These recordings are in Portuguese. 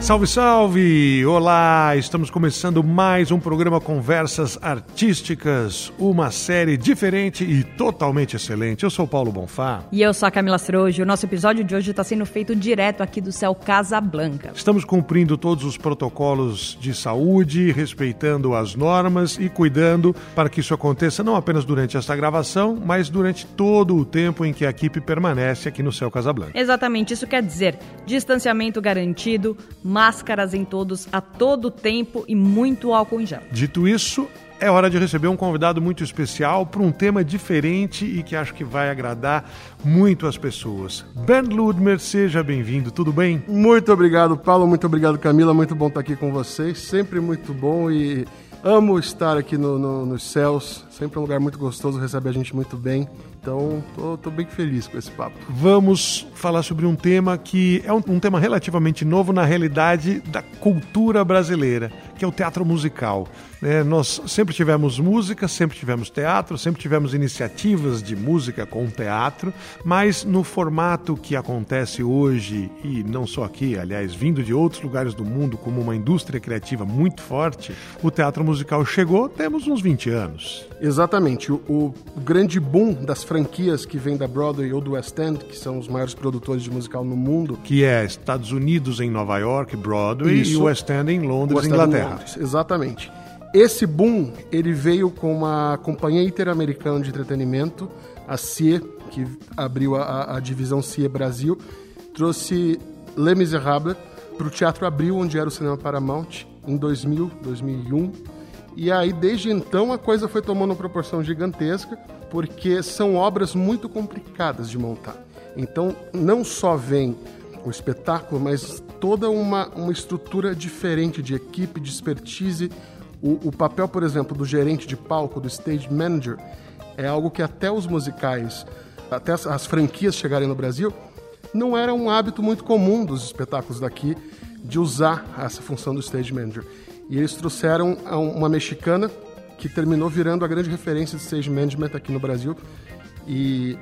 Salve, salve! Olá! Estamos começando mais um programa Conversas Artísticas, uma série diferente e totalmente excelente. Eu sou o Paulo Bonfá. E eu sou a Camila Strojo. O nosso episódio de hoje está sendo feito direto aqui do Céu Casablanca. Estamos cumprindo todos os protocolos de saúde, respeitando as normas e cuidando para que isso aconteça não apenas durante esta gravação, mas durante todo o tempo em que a equipe permanece aqui no Céu Casablanca. Exatamente, isso quer dizer distanciamento garantido, máscaras em todos a todo tempo e muito álcool em gel. Dito isso, é hora de receber um convidado muito especial para um tema diferente e que acho que vai agradar muito as pessoas. Ben Ludmer, seja bem-vindo, tudo bem? Muito obrigado, Paulo, muito obrigado, Camila, muito bom estar aqui com vocês, sempre muito bom e amo estar aqui no, no, nos céus, sempre um lugar muito gostoso, recebe a gente muito bem. Então, tô, tô, bem feliz com esse papo. Vamos falar sobre um tema que é um, um, tema relativamente novo na realidade da cultura brasileira, que é o teatro musical. É, nós sempre tivemos música, sempre tivemos teatro, sempre tivemos iniciativas de música com teatro, mas no formato que acontece hoje, e não só aqui, aliás, vindo de outros lugares do mundo, como uma indústria criativa muito forte, o teatro musical chegou, temos uns 20 anos. Exatamente. O, o grande boom das franquias que vem da Broadway ou do West End, que são os maiores produtores de musical no mundo. Que é Estados Unidos em Nova York, Broadway, Isso. e West End em Londres, West Inglaterra. Em Londres. Exatamente. Esse boom, ele veio com uma companhia interamericana de entretenimento, a CIE, que abriu a, a divisão CIE Brasil, trouxe Les Miserables para o Teatro Abril, onde era o cinema Paramount, em 2000, 2001. E aí, desde então, a coisa foi tomando uma proporção gigantesca porque são obras muito complicadas de montar. Então, não só vem o espetáculo, mas toda uma, uma estrutura diferente de equipe, de expertise. O, o papel, por exemplo, do gerente de palco, do stage manager, é algo que até os musicais, até as, as franquias chegarem no Brasil, não era um hábito muito comum dos espetáculos daqui de usar essa função do stage manager. E eles trouxeram uma mexicana que terminou virando a grande referência de stage management aqui no Brasil. E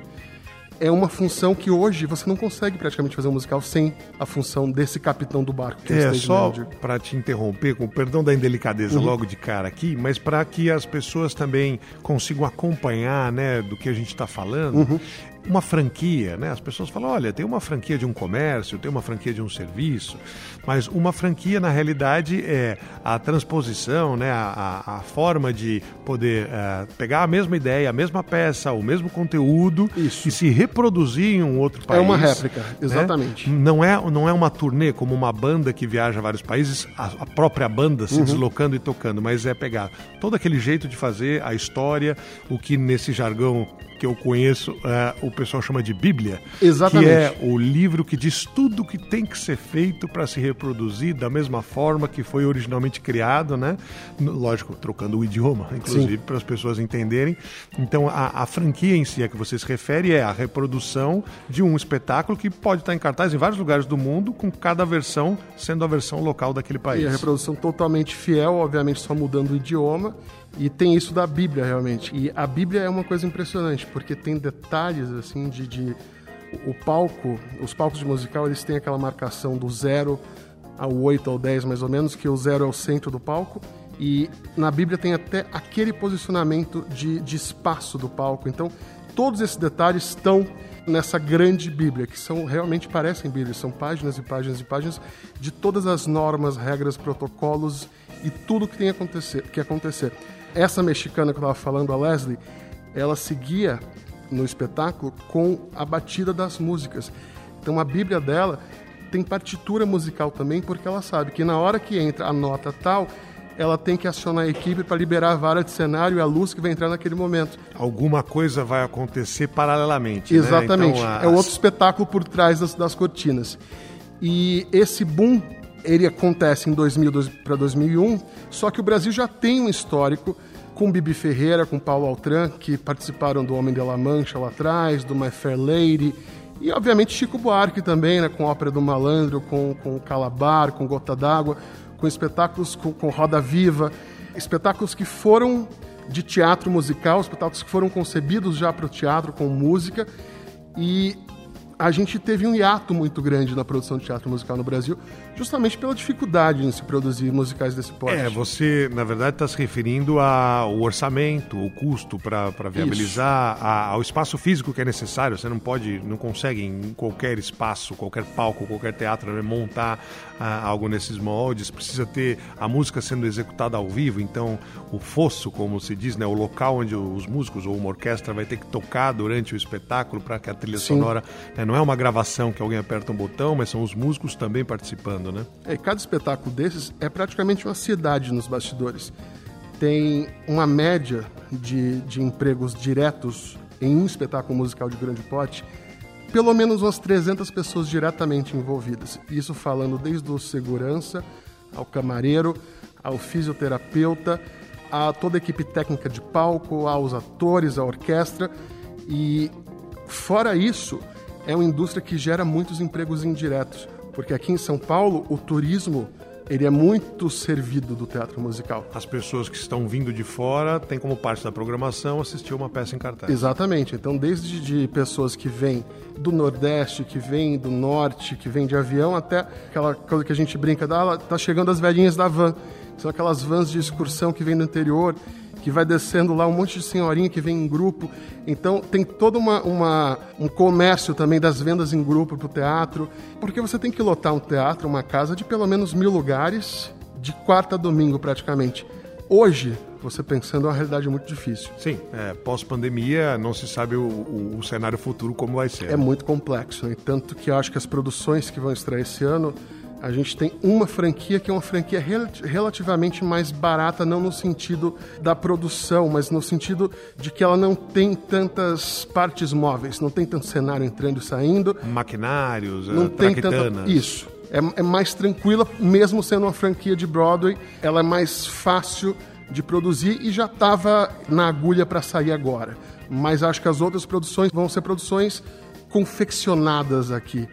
é uma função que hoje você não consegue praticamente fazer um musical sem a função desse capitão do barco. Que é, é só para te interromper, com perdão da indelicadeza uhum. logo de cara aqui, mas para que as pessoas também consigam acompanhar, né, do que a gente está falando. Uhum uma franquia, né? As pessoas falam, olha, tem uma franquia de um comércio, tem uma franquia de um serviço, mas uma franquia na realidade é a transposição, né? A, a, a forma de poder uh, pegar a mesma ideia, a mesma peça, o mesmo conteúdo Isso. e se reproduzir em um outro país. É uma réplica, né? exatamente. Né? Não é não é uma turnê como uma banda que viaja a vários países, a, a própria banda se uhum. deslocando e tocando, mas é pegar todo aquele jeito de fazer a história, o que nesse jargão que eu conheço, uh, o pessoal chama de Bíblia. Exatamente. Que é o livro que diz tudo o que tem que ser feito para se reproduzir da mesma forma que foi originalmente criado, né? Lógico, trocando o idioma, inclusive, para as pessoas entenderem. Então, a, a, franquia em si a que você se refere é a reprodução de um espetáculo que pode estar em cartaz em vários lugares do mundo, com cada versão sendo a versão local daquele país. E a reprodução totalmente fiel, obviamente só mudando o idioma e tem isso da Bíblia, realmente. E a Bíblia é uma coisa impressionante, porque tem detalhes, assim, de... de o palco, os palcos de musical, eles têm aquela marcação do zero ao 8 ao 10, mais ou menos, que o zero é o centro do palco. E na Bíblia tem até aquele posicionamento de, de espaço do palco. Então, todos esses detalhes estão nessa grande Bíblia, que são realmente parecem Bíblias, são páginas e páginas e páginas de todas as normas, regras, protocolos e tudo que tem acontecer, que acontecer. Essa mexicana que eu estava falando, a Leslie, ela seguia no espetáculo com a batida das músicas. Então a Bíblia dela tem partitura musical também, porque ela sabe que na hora que entra a nota tal, ela tem que acionar a equipe para liberar a vara de cenário e a luz que vai entrar naquele momento. Alguma coisa vai acontecer paralelamente. Né? Exatamente. Né? Então, É outro espetáculo por trás das, das cortinas. E esse boom ele acontece em 2000 para 2001, só que o Brasil já tem um histórico com Bibi Ferreira, com Paulo Altran, que participaram do Homem de La Mancha lá atrás, do My Fair Lady, e obviamente Chico Buarque também, né, com Ópera do Malandro, com, com Calabar, com Gota d'Água, com espetáculos com, com roda viva, espetáculos que foram de teatro musical, espetáculos que foram concebidos já para o teatro com música e a gente teve um hiato muito grande na produção de teatro musical no Brasil, justamente pela dificuldade em se produzir musicais desse porte. É, você, na verdade, está se referindo ao orçamento, o custo para viabilizar, a, ao espaço físico que é necessário. Você não pode, não consegue em qualquer espaço, qualquer palco, qualquer teatro né, montar ah, algo nesses moldes. Precisa ter a música sendo executada ao vivo, então o fosso, como se diz, né, o local onde os músicos ou uma orquestra vai ter que tocar durante o espetáculo para que a trilha Sim. sonora né, não é uma gravação que alguém aperta um botão, mas são os músicos também participando, né? É, cada espetáculo desses é praticamente uma cidade nos bastidores. Tem uma média de, de empregos diretos em um espetáculo musical de grande pote, pelo menos umas 300 pessoas diretamente envolvidas. Isso falando desde o segurança, ao camareiro, ao fisioterapeuta, a toda a equipe técnica de palco, aos atores, à orquestra. E fora isso, é uma indústria que gera muitos empregos indiretos, porque aqui em São Paulo o turismo ele é muito servido do teatro musical. As pessoas que estão vindo de fora têm como parte da programação assistir uma peça em cartaz. Exatamente. Então, desde de pessoas que vêm do Nordeste, que vêm do Norte, que vêm de avião, até aquela coisa que a gente brinca, ah, tá chegando as velhinhas da van. São aquelas vans de excursão que vêm do interior que vai descendo lá um monte de senhorinha que vem em grupo. Então tem todo uma, uma um comércio também das vendas em grupo para o teatro, porque você tem que lotar um teatro, uma casa de pelo menos mil lugares, de quarta a domingo praticamente. Hoje, você pensando, é uma realidade muito difícil. Sim, é, pós-pandemia não se sabe o, o, o, cenário futuro como vai ser. É muito complexo, né? tanto que eu acho que as produções que vão estrear esse ano a gente tem uma franquia que é uma franquia rel relativamente mais barata, não no sentido da produção, mas no sentido de que ela não tem tantas partes móveis, não tem tanto cenário entrando e saindo. Maquinários, não tem tanta... Isso. É, é mais tranquila, mesmo sendo uma franquia de Broadway, ela é mais fácil de produzir e já estava na agulha para sair agora. Mas acho que as outras produções vão ser produções confeccionadas aqui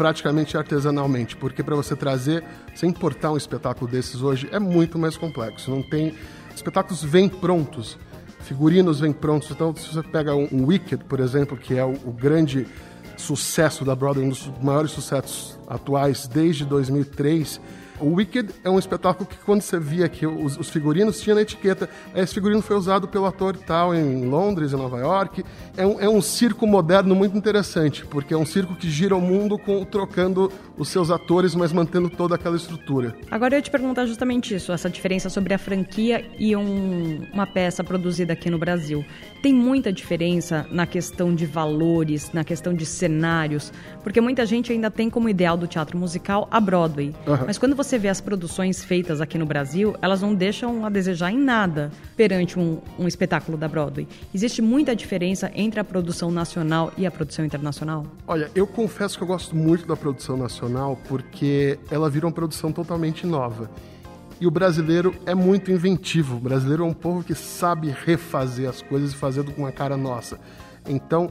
praticamente artesanalmente, porque para você trazer, você importar um espetáculo desses hoje é muito mais complexo. Não tem espetáculos vêm prontos, figurinos vêm prontos. Então, se você pega um, um Wicked, por exemplo, que é o, o grande sucesso da Broadway, um dos maiores sucessos atuais desde 2003 o Wicked é um espetáculo que quando você via que os, os, figurinos tinha na etiqueta, esse figurino foi usado pelo ator tal em Londres, em Nova York. É um, é um circo moderno muito interessante, porque é um circo que gira o mundo com, trocando os seus atores, mas mantendo toda aquela estrutura. Agora eu ia te perguntar justamente isso, essa diferença sobre a franquia e um, uma peça produzida aqui no Brasil. Tem muita diferença na questão de valores, na questão de cenários, porque muita gente ainda tem como ideal do teatro musical a Broadway. Uhum. Mas quando você vê as produções feitas aqui no Brasil, elas não deixam a desejar em nada perante um, um espetáculo da Broadway. Existe muita diferença entre a produção nacional e a produção internacional? Olha, eu confesso que eu gosto muito da produção nacional porque ela vira uma produção totalmente nova. E o brasileiro é muito inventivo. O brasileiro é um povo que sabe refazer as coisas e fazer com uma cara nossa. Então,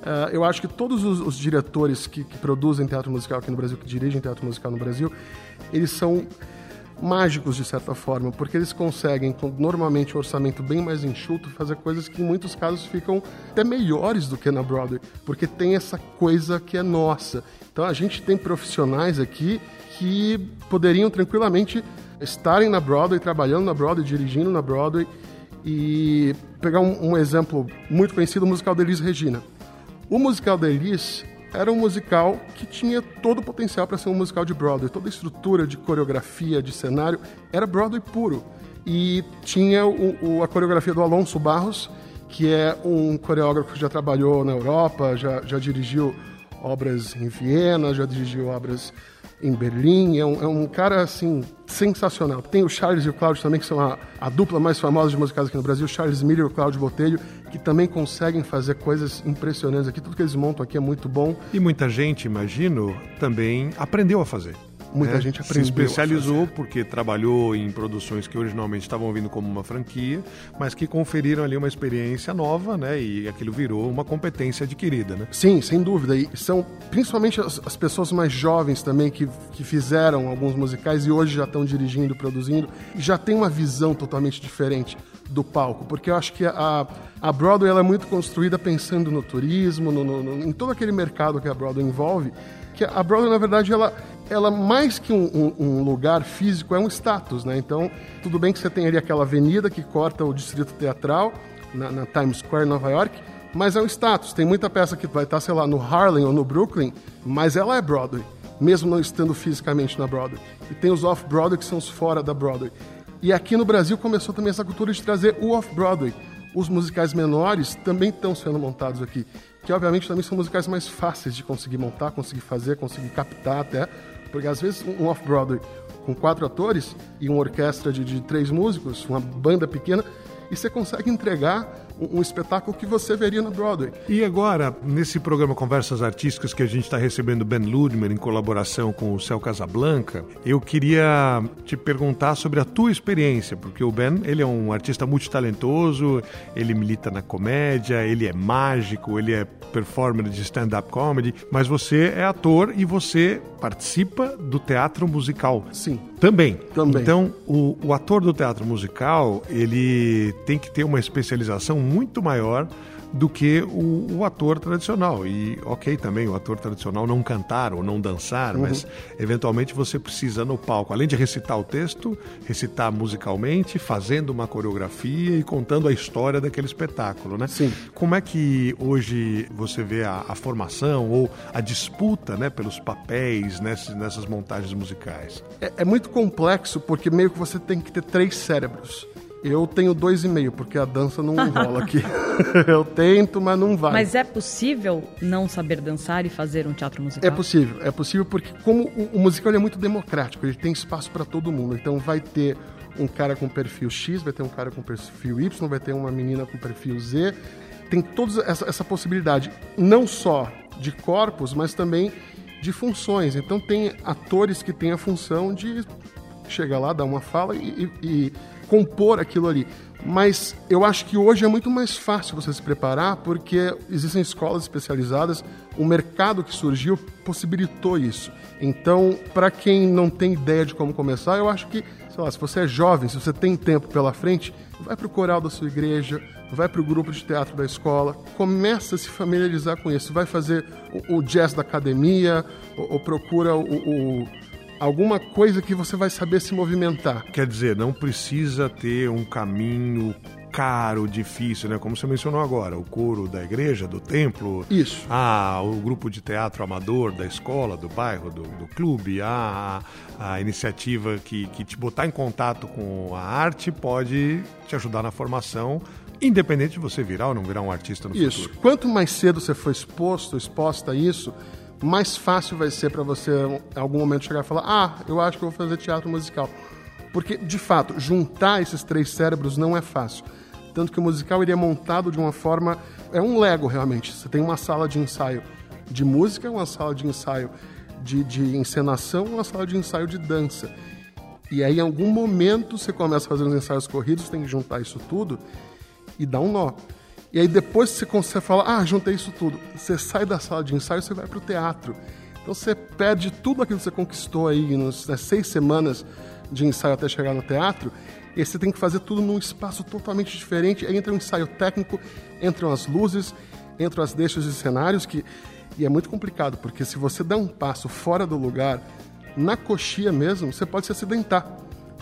uh, eu acho que todos os, os diretores que, que, produzem teatro musical aqui no Brasil, que dirigem teatro musical no Brasil, eles são mágicos de certa forma, porque eles conseguem, com normalmente um orçamento bem mais enxuto, fazer coisas que em muitos casos ficam até melhores do que na Broadway, porque tem essa coisa que é nossa. Então a gente tem profissionais aqui que poderiam tranquilamente estarem na Broadway, trabalhando na Broadway, dirigindo na Broadway. E pegar um, um exemplo muito conhecido, o musical da Elis Regina. O musical da Elis era um musical que tinha todo o potencial para ser um musical de Broadway. Toda a estrutura de coreografia, de cenário, era Broadway puro. E tinha o, o, a coreografia do Alonso Barros, que é um coreógrafo que já trabalhou na Europa, já, já dirigiu obras em Viena, já dirigiu obras em Berlim. É um, é um, cara, assim, sensacional. Tem o Charles e o Cláudio também, que são a, a dupla mais famosa de musicais aqui no Brasil, Charles Miller e o Cláudio Botelho, que também conseguem fazer coisas impressionantes aqui. Tudo que eles montam aqui é muito bom. E muita gente, imagino, também aprendeu a fazer. Muita né? gente aprendeu. Se especializou porque trabalhou em produções que originalmente estavam vindo como uma franquia, mas que conferiram ali uma experiência nova, né? E aquilo virou uma competência adquirida, né? Sim, sem dúvida. E são principalmente as, as pessoas mais jovens também que, que fizeram alguns musicais e hoje já estão dirigindo, produzindo, e já tem uma visão totalmente diferente do palco, porque eu acho que a, a Broadway ela é muito construída pensando no turismo, no, no, no, em todo aquele mercado que a Broadway envolve, que a Broadway, na verdade, ela, ela mais que um, um, um, lugar físico, é um status, né? Então, tudo bem que você tem ali aquela avenida que corta o distrito teatral, na, na Times Square, Nova York, mas é um status. Tem muita peça que vai estar, sei lá, no Harlem ou no Brooklyn, mas ela é Broadway, mesmo não estando fisicamente na Broadway. E tem os off-Broadway que são os fora da Broadway. E aqui no Brasil começou também essa cultura de trazer o off-Broadway. Os musicais menores também estão sendo montados aqui, que obviamente também são musicais mais fáceis de conseguir montar, conseguir fazer, conseguir captar até, porque às vezes um off-Broadway com quatro atores e uma orquestra de, de três músicos, uma banda pequena, e você consegue entregar um, espetáculo que você veria na Broadway. E agora, nesse programa Conversas Artísticas que a gente está recebendo Ben Ludmer em colaboração com o Céu Casablanca, eu queria te perguntar sobre a tua experiência, porque o Ben, ele é um artista multitalentoso, ele milita na comédia, ele é mágico, ele é performer de stand-up comedy, mas você é ator e você participa do teatro musical. Sim. Também. Também. Então, o, o ator do teatro musical, ele tem que ter uma especialização muito maior do que o, o, ator tradicional. E ok também o ator tradicional não cantar ou não dançar, uhum. mas eventualmente você precisa no palco, além de recitar o texto, recitar musicalmente, fazendo uma coreografia e contando a história daquele espetáculo, né? Sim. Como é que hoje você vê a, a formação ou a disputa, né, pelos papéis nessas, nessas montagens musicais? É, é muito complexo porque meio que você tem que ter três cérebros. Eu tenho dois e meio, porque a dança não rola aqui. eu tento, mas não vai. Mas é possível não saber dançar e fazer um teatro musical? É possível, é possível porque como o, o musical é muito democrático, ele tem espaço para todo mundo. Então vai ter um cara com perfil X, vai ter um cara com perfil Y, vai ter uma menina com perfil Z. Tem toda essa, essa possibilidade, não só de corpos, mas também de funções. Então tem atores que têm a função de chegar lá, dar uma fala e, e compor aquilo ali. Mas eu acho que hoje é muito mais fácil você se preparar porque existem escolas especializadas, o mercado que surgiu possibilitou isso. Então, para quem não tem ideia de como começar, eu acho que, sei lá, se você é jovem, se você tem tempo pela frente, vai para o coral da sua igreja, vai para o grupo de teatro da escola, começa a se familiarizar com isso, vai fazer o, o jazz da academia, ou, ou procura o, o alguma coisa que você vai saber se movimentar. Quer dizer, não precisa ter um caminho caro, difícil, né? Como você mencionou agora, o coro da igreja, do templo. Isso. Ah, o grupo de teatro amador da escola, do bairro, do, do clube. Ah, a, iniciativa que, que te botar em contato com a arte pode te ajudar na formação independente de você virar ou não virar um artista no isso. futuro. Quanto mais cedo você for exposto, exposta a isso, mais fácil vai ser para você, em algum momento, chegar e falar: Ah, eu acho que eu vou fazer teatro musical. Porque, de fato, juntar esses três cérebros não é fácil. Tanto que o musical ele é montado de uma forma. É um Lego, realmente. Você tem uma sala de ensaio de música, uma sala de ensaio de, de encenação, uma sala de ensaio de dança. E aí, em algum momento, você começa a fazer os ensaios corridos, tem que juntar isso tudo e dar um nó. E aí depois você fala, ah, juntei isso tudo, você sai da sala de ensaio você vai para o teatro. Então você perde tudo aquilo que você conquistou aí nas, nas seis semanas de ensaio até chegar no teatro, e você tem que fazer tudo num espaço totalmente diferente. Aí entra um ensaio técnico, entram as luzes, entram as deixas de cenários, que, e é muito complicado, porque se você der um passo fora do lugar, na coxia mesmo, você pode se acidentar,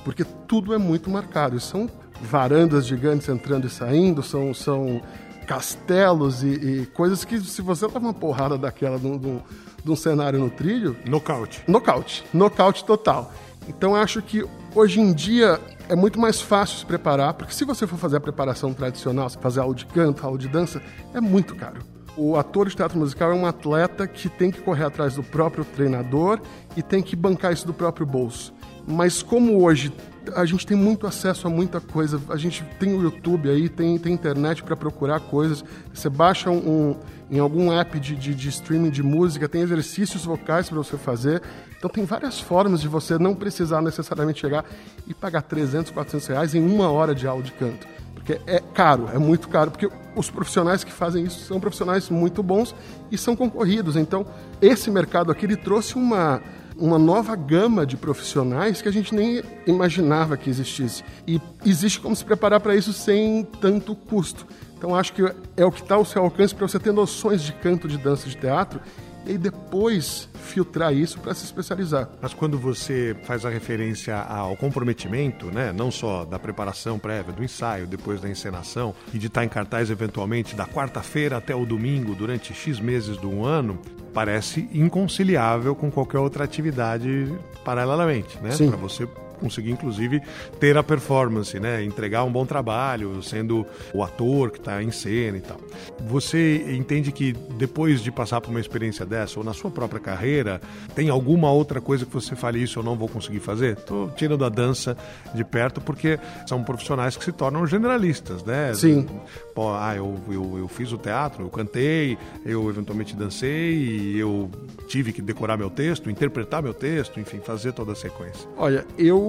porque tudo é muito marcado. E são varandas gigantes entrando e saindo, são, são castelos e, e coisas que, se você leva uma porrada daquela de um, de um cenário no trilho. Nocaute. Nocaute. Nocaute total. Então acho que hoje em dia é muito mais fácil se preparar, porque se você for fazer a preparação tradicional, fazer aula de canto, aula de dança, é muito caro. O ator de teatro musical é um atleta que tem que correr atrás do próprio treinador e tem que bancar isso do próprio bolso. Mas como hoje a gente tem muito acesso a muita coisa. A gente tem o YouTube aí, tem, tem internet para procurar coisas. Você baixa um, um em algum app de, de, de, streaming de música, tem exercícios vocais para você fazer. Então tem várias formas de você não precisar necessariamente chegar e pagar 300, 400 reais em uma hora de aula de canto. Porque é caro, é muito caro, porque os profissionais que fazem isso são profissionais muito bons e são concorridos. Então, esse mercado aqui ele trouxe uma, uma nova gama de profissionais que a gente nem imaginava que existisse. E existe como se preparar para isso sem tanto custo. Então acho que é o que está ao seu alcance para você ter noções de canto, de dança, de teatro e depois filtrar isso para se especializar. Mas quando você faz a referência ao comprometimento, né, não só da preparação prévia, do ensaio, depois da encenação e de estar em cartaz eventualmente da quarta-feira até o domingo durante X meses do ano, parece inconciliável com qualquer outra atividade paralelamente, né? Para você conseguir, inclusive, ter a performance, né? Entregar um bom trabalho, sendo o ator que está em cena e tal. Você entende que depois de passar por uma experiência dessa, ou na sua própria carreira, tem alguma outra coisa que você fale isso eu não vou conseguir fazer? Estou tirando a dança de perto porque são profissionais que se tornam generalistas, né? Sim. Pô, ah, eu, eu, eu fiz o teatro, eu cantei, eu eventualmente dancei, eu tive que decorar meu texto, interpretar meu texto, enfim, fazer toda a sequência. Olha, eu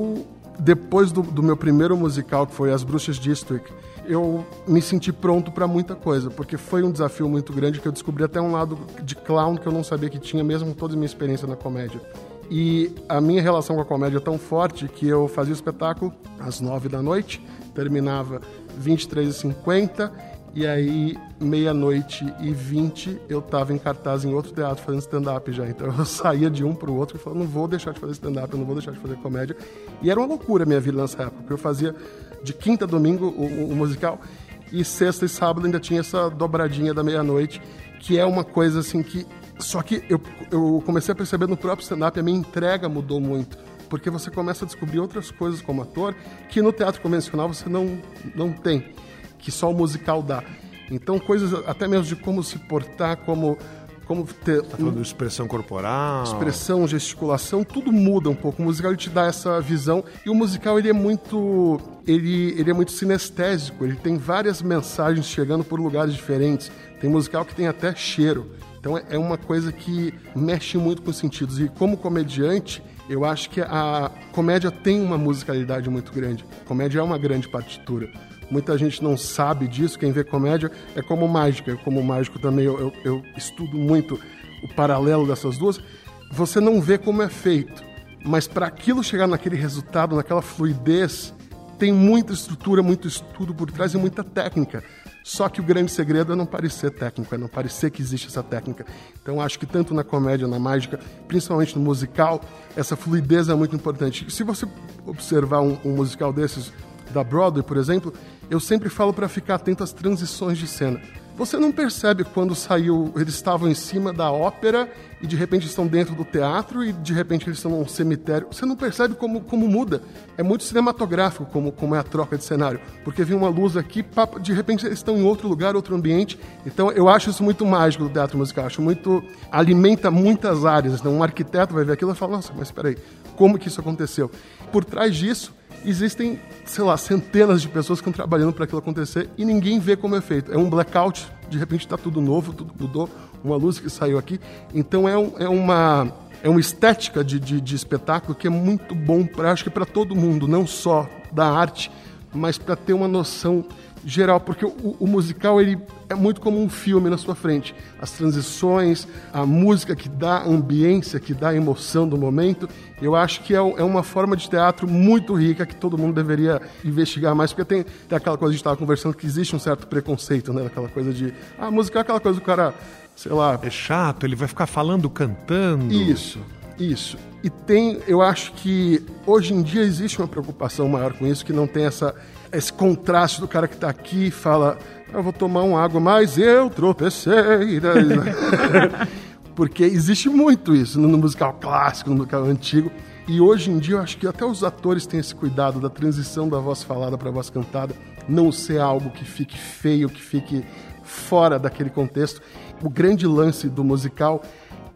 depois do, do, meu primeiro musical, que foi As Bruxas District, eu me senti pronto para muita coisa, porque foi um desafio muito grande que eu descobri até um lado de clown que eu não sabia que tinha, mesmo com toda a minha experiência na comédia. E a minha relação com a comédia é tão forte que eu fazia o espetáculo às nove da noite, terminava 23h50 e aí, meia-noite e vinte, eu estava em cartaz em outro teatro fazendo stand-up já. Então eu saía de um para o outro e falava, não vou deixar de fazer stand-up, não vou deixar de fazer comédia. E era uma loucura a minha vida nessa época, porque eu fazia de quinta a domingo o, o musical e sexta e sábado ainda tinha essa dobradinha da meia-noite, que é uma coisa assim que. Só que eu, eu comecei a perceber no próprio stand-up, a minha entrega mudou muito porque você começa a descobrir outras coisas como ator que no teatro convencional você não, não tem que só o musical dá. Então, coisas até mesmo de como se portar, como como ter. Tá falando de expressão corporal. Expressão, gesticulação, tudo muda um pouco. O musical ele te dá essa visão. E o musical ele é muito. Ele, ele é muito sinestésico. Ele tem várias mensagens chegando por lugares diferentes. Tem musical que tem até cheiro. Então é, é uma coisa que mexe muito com os sentidos. E como comediante, eu acho que a comédia tem uma musicalidade muito grande. A comédia é uma grande partitura. Muita gente não sabe disso. Quem vê comédia é como mágica. Como mágico também eu, eu, eu estudo muito o paralelo dessas duas. Você não vê como é feito, mas para aquilo chegar naquele resultado, naquela fluidez, tem muita estrutura, muito estudo por trás e muita técnica. Só que o grande segredo é não parecer técnico, é não parecer que existe essa técnica. Então acho que tanto na comédia, na mágica, principalmente no musical, essa fluidez é muito importante. Se você observar um, um musical desses da Broadway, por exemplo, eu sempre falo para ficar atento às transições de cena. Você não percebe quando saiu, eles estavam em cima da ópera e de repente estão dentro do teatro e de repente eles estão num cemitério. Você não percebe como, como muda. É muito cinematográfico como, como é a troca de cenário. Porque vem uma luz aqui, de repente eles estão em outro lugar, outro ambiente. Então eu acho isso muito mágico do teatro musical. Acho muito. alimenta muitas áreas. Então um arquiteto vai ver aquilo e fala: nossa, mas espera aí, como que isso aconteceu? Por trás disso existem, sei lá, centenas de pessoas que estão trabalhando para aquilo acontecer e ninguém vê como é feito. É um blackout, de repente está tudo novo, tudo mudou, uma luz que saiu aqui. Então é, um, é uma é uma estética de, de, de espetáculo que é muito bom para acho que para todo mundo, não só da arte, mas para ter uma noção geral, porque o, o, musical ele é muito como um filme na sua frente. As transições, a música que dá ambiência, que dá emoção do momento, eu acho que é, é uma forma de teatro muito rica que todo mundo deveria investigar mais, porque tem, tem aquela coisa que a gente estava conversando que existe um certo preconceito, né? Aquela coisa de, ah, musical é aquela coisa do cara, sei lá... É chato, ele vai ficar falando, cantando... Isso, isso. E tem, eu acho que hoje em dia existe uma preocupação maior com isso, que não tem essa esse contraste do cara que está aqui e fala: Eu vou tomar uma água, mas eu tropecei. Porque existe muito isso no musical clássico, no musical antigo. E hoje em dia eu acho que até os atores têm esse cuidado da transição da voz falada para a voz cantada, não ser algo que fique feio, que fique fora daquele contexto. O grande lance do musical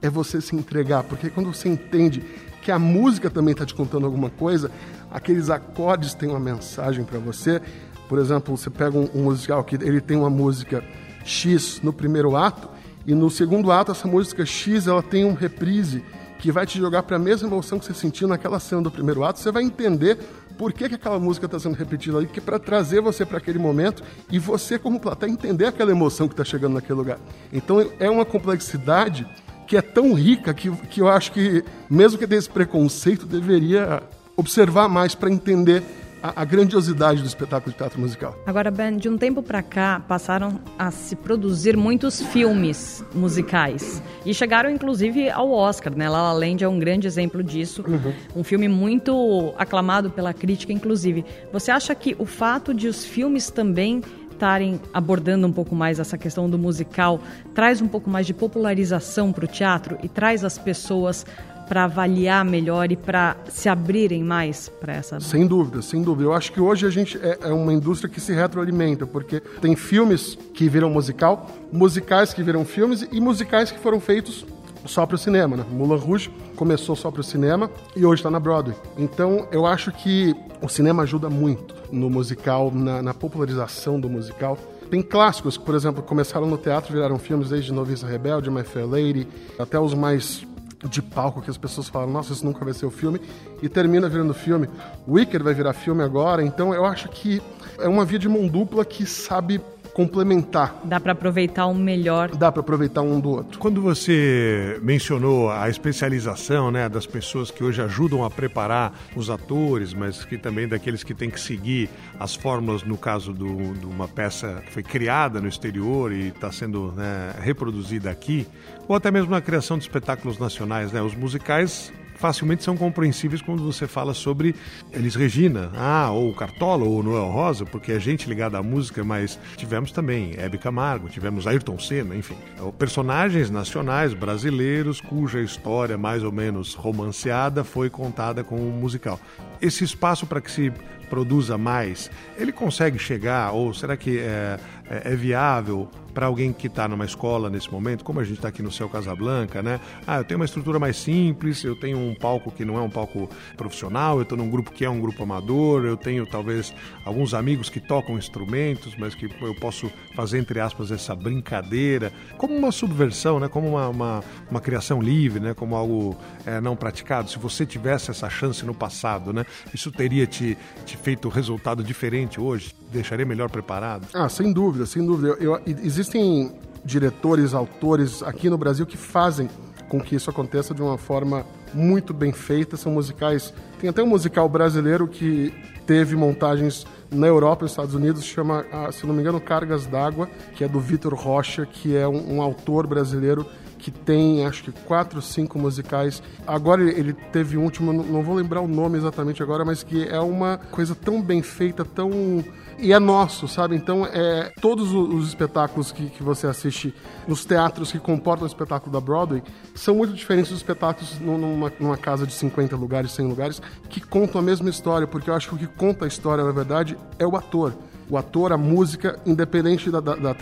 é você se entregar, porque quando você entende que a música também está te contando alguma coisa. Aqueles acordes têm uma mensagem para você. Por exemplo, você pega um, um musical que ele tem uma música X no primeiro ato e no segundo ato essa música X ela tem um reprise que vai te jogar para a mesma emoção que você sentiu naquela cena do primeiro ato. Você vai entender por que, que aquela música está sendo repetida ali, que é para trazer você para aquele momento e você, como plateia, entender aquela emoção que está chegando naquele lugar. Então é uma complexidade que é tão rica que, que eu acho que, mesmo que tenha esse preconceito, deveria observar mais para entender a, grandiosidade do espetáculo de teatro musical. Agora, Ben, de um tempo para cá, passaram a se produzir muitos filmes musicais. E chegaram, inclusive, ao Oscar, né? La La Land é um grande exemplo disso. Uhum. Um filme muito aclamado pela crítica, inclusive. Você acha que o fato de os filmes também estarem abordando um pouco mais essa questão do musical traz um pouco mais de popularização para o teatro e traz as pessoas para avaliar melhor e para se abrirem mais para essa? Sem dúvida, sem dúvida. Eu acho que hoje a gente é, é, uma indústria que se retroalimenta, porque tem filmes que viram musical, musicais que viram filmes e musicais que foram feitos só para o cinema. Né? Moulin Rouge começou só para o cinema e hoje está na Broadway. Então eu acho que o cinema ajuda muito no musical, na, na popularização do musical. Tem clássicos que, por exemplo, começaram no teatro, viraram filmes desde Noviça Rebelde, My Fair Lady, até os mais de palco que as pessoas falam, nossa, isso nunca vai ser o filme, e termina virando filme. Wicked vai virar filme agora, então eu acho que é uma via de mão dupla que sabe complementar. Dá para aproveitar um melhor. Dá para aproveitar um do outro. Quando você mencionou a especialização né, das pessoas que hoje ajudam a preparar os atores, mas que também daqueles que têm que seguir as fórmulas, no caso de uma peça que foi criada no exterior e está sendo né, reproduzida aqui, ou até mesmo na criação de espetáculos nacionais, né? Os musicais facilmente são compreensíveis quando você fala sobre Elis Regina, ah, ou Cartola, ou Noel Rosa, porque é gente ligada à música, mas tivemos também Hebe Camargo, tivemos Ayrton Senna, enfim. Personagens nacionais brasileiros cuja história mais ou menos romanceada foi contada com um musical. Esse espaço para que se produza mais, ele consegue chegar, ou será que é, é, é viável para alguém que está numa escola nesse momento, como a gente está aqui no Céu Casablanca, né? Ah, eu tenho uma estrutura mais simples, eu tenho um palco que não é um palco profissional, eu estou num grupo que é um grupo amador, eu tenho talvez alguns amigos que tocam instrumentos, mas que eu posso fazer, entre aspas, essa brincadeira, como uma subversão, né? Como uma, uma, uma criação livre, né? Como algo é, não praticado. Se você tivesse essa chance no passado, né? Isso teria te, te feito resultado diferente hoje? Deixaria melhor preparado? Ah, sem dúvida, sem dúvida. Eu, eu, existem diretores, autores aqui no Brasil que fazem com que isso aconteça de uma forma muito bem feita. São musicais. Tem até um musical brasileiro que teve montagens na Europa nos Estados Unidos, chama, ah, se não me engano, Cargas d'Água, que é do Vitor Rocha, que é um, um autor brasileiro que tem acho que quatro, cinco musicais. Agora ele teve um último, não vou lembrar o nome exatamente agora, mas que é uma coisa tão bem feita, tão e é nosso, sabe? Então, é, todos os espetáculos que, que você assiste nos teatros que comportam o espetáculo da Broadway são muito diferentes dos espetáculos numa, numa casa de 50 lugares, 100 lugares, que contam a mesma história, porque eu acho que o que conta a história, na verdade, é o ator o ator, a música, independente da, da, da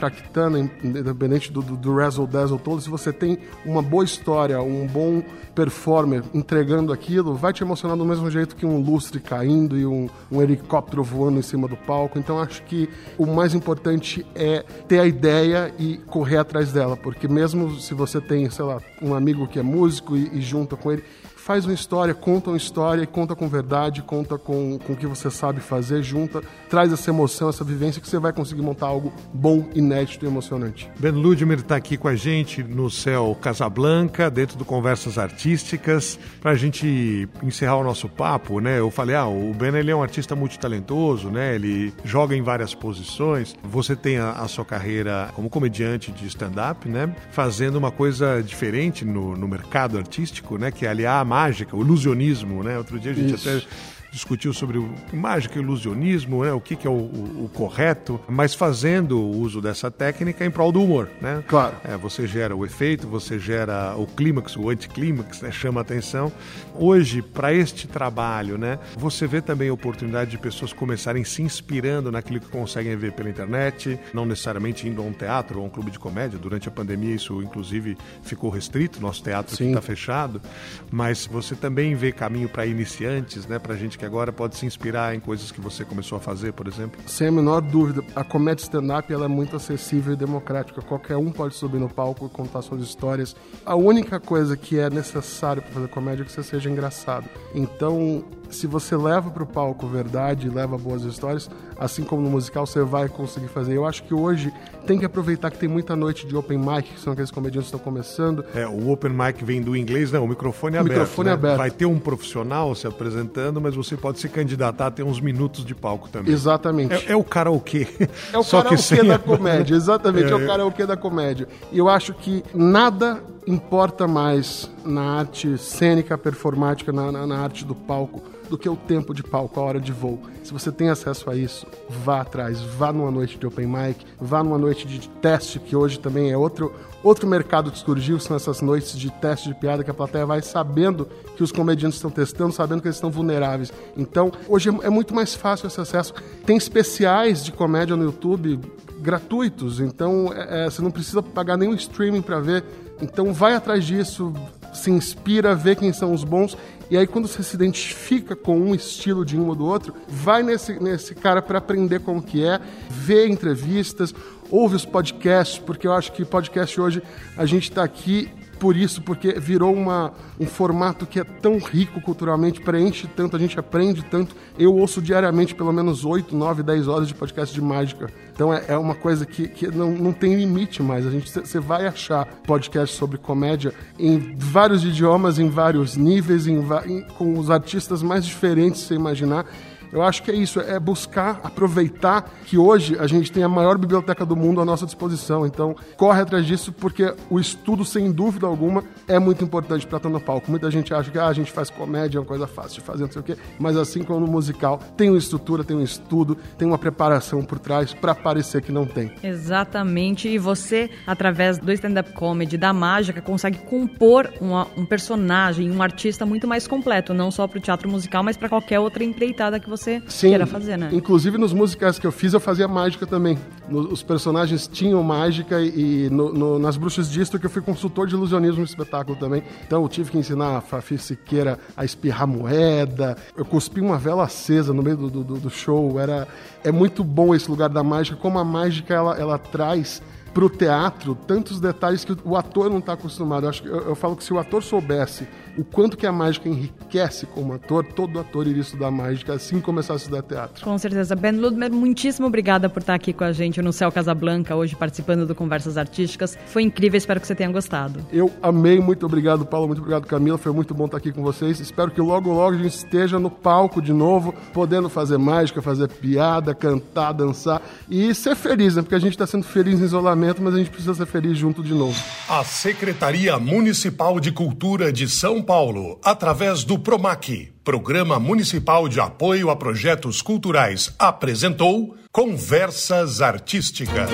independente do, do, do razzle dazzle todo, se você tem uma boa história, um bom performer entregando aquilo, vai te emocionar do mesmo jeito que um lustre caindo e um, um helicóptero voando em cima do palco. Então acho que o mais importante é ter a ideia e correr atrás dela, porque mesmo se você tem, sei lá, um amigo que é músico e, e junta com ele, faz uma história, conta uma história, conta com verdade, conta com, com o que você sabe fazer, junta, traz essa emoção, essa vivência que você vai conseguir montar algo bom, inédito e emocionante. Ben Ludmir está aqui com a gente no Céu Casablanca, dentro do Conversas Artísticas, para a gente encerrar o nosso papo, né? Eu falei, ah, o Ben ele é um artista multitalentoso, né? Ele joga em várias posições. Você tem a, a sua carreira como comediante de stand-up, né? Fazendo uma coisa diferente no, no mercado artístico, né? Que é aliar mágica, o ilusionismo, né? Outro dia a gente Isso. até discutiu sobre o mágica e ilusionismo, né? O que, que é o, o, o, correto, mas fazendo o uso dessa técnica em prol do humor, né? Claro. É, você gera o efeito, você gera o clímax, o anticlímax, né? Chama atenção. Hoje, para este trabalho, né? Você vê também a oportunidade de pessoas começarem se inspirando naquilo que conseguem ver pela internet, não necessariamente indo a um teatro ou a um clube de comédia. Durante a pandemia, isso inclusive ficou restrito, nosso teatro está fechado, mas você também vê caminho para iniciantes, né? Para gente que agora pode se inspirar em coisas que você começou a fazer, por exemplo. Sem a menor dúvida, a comédia stand-up ela é muito acessível e democrática. Qualquer um pode subir no palco e contar suas histórias. A única coisa que é necessário para fazer comédia é que você seja engraçado. Então, se você leva para o palco verdade, leva boas histórias, assim como no musical, você vai conseguir fazer. Eu acho que hoje tem que aproveitar que tem muita noite de open mic, que são aqueles comediantes que estão começando. É, o open mic vem do inglês, não, o microfone é aberto. Microfone né? aberto. Vai ter um profissional se apresentando, mas você pode se candidatar a ter uns minutos de palco também. Exatamente. É, é o karaokê. É o Só karaokê que da comédia, exatamente, é, é o karaokê da comédia. E eu acho que nada importa mais na arte cênica, performática, na, na, na arte do palco, do que o tempo de palco, a hora de voo. Se você tem acesso a isso, vá atrás, vá numa noite de open mic, vá numa noite de teste, que hoje também é outro, outro mercado que surgiu, são essas noites de teste de piada que a plateia vai sabendo que os comediantes estão testando, sabendo que eles estão vulneráveis. Então, hoje é muito mais fácil esse acesso. Tem especiais de comédia no YouTube gratuitos, então é, você não precisa pagar nenhum streaming para ver. Então vai atrás disso, se inspira, vê quem são os bons e aí, quando você se identifica com um estilo de um ou do outro, vai nesse, nesse cara para aprender como que é, vê entrevistas, ouve os podcasts, porque eu acho que podcast hoje a gente está aqui por isso, porque virou uma, um formato que é tão rico culturalmente, preenche tanto, a gente aprende tanto. Eu ouço diariamente pelo menos 8, 9, 10 horas de podcast de mágica. Então é, é uma coisa que, que não, não tem limite mais. A gente Você vai achar podcast sobre comédia em vários idiomas, em vários níveis, em, em, com os artistas mais diferentes você imaginar. Eu acho que é isso, é buscar aproveitar que hoje a gente tem a maior biblioteca do mundo à nossa disposição. Então, corre atrás disso porque o estudo, sem dúvida alguma, é muito importante para estar no palco. Muita gente acha que ah, a gente faz comédia, é uma coisa fácil de fazer, não sei o quê, mas assim como no musical, tem uma estrutura, tem um estudo, tem uma preparação por trás para parecer que não tem. Exatamente, e você, através do stand-up comedy, da mágica, consegue compor uma, um personagem, um artista muito mais completo, não só para o teatro musical, mas para qualquer outra empreitada que você você Sim, queira fazer, né? Inclusive nos musicais que eu fiz, eu fazia mágica também. No, os personagens tinham mágica e no, no, nas Bruxas Disto que eu fui consultor de ilusionismo no espetáculo também. Então eu tive que ensinar a Fafi Siqueira a espirrar moeda. Eu cuspi uma vela acesa no meio do, do, do show. Era, é muito bom esse lugar da mágica, como a mágica ela, ela traz para o teatro tantos detalhes que o ator não está acostumado. Eu, acho, eu, eu falo que se o ator soubesse o quanto que a mágica enriquece como ator, todo ator iria estudar mágica assim que começar a estudar teatro. Com certeza. Ben Ludmer, muitíssimo obrigada por estar aqui com a gente no Céu Casablanca, hoje participando do Conversas Artísticas. Foi incrível, espero que você tenha gostado. Eu amei, muito obrigado, Paulo, muito obrigado, Camila. Foi muito bom estar aqui com vocês. Espero que logo, logo a gente esteja no palco de novo, podendo fazer mágica, fazer piada, cantar, dançar e ser feliz, né? Porque a gente está sendo feliz em isolamento, mas a gente precisa ser feliz junto de novo. A Secretaria Municipal de Cultura de São Paulo, através do PROMAC, Programa Municipal de Apoio a Projetos Culturais, apresentou Conversas Artísticas.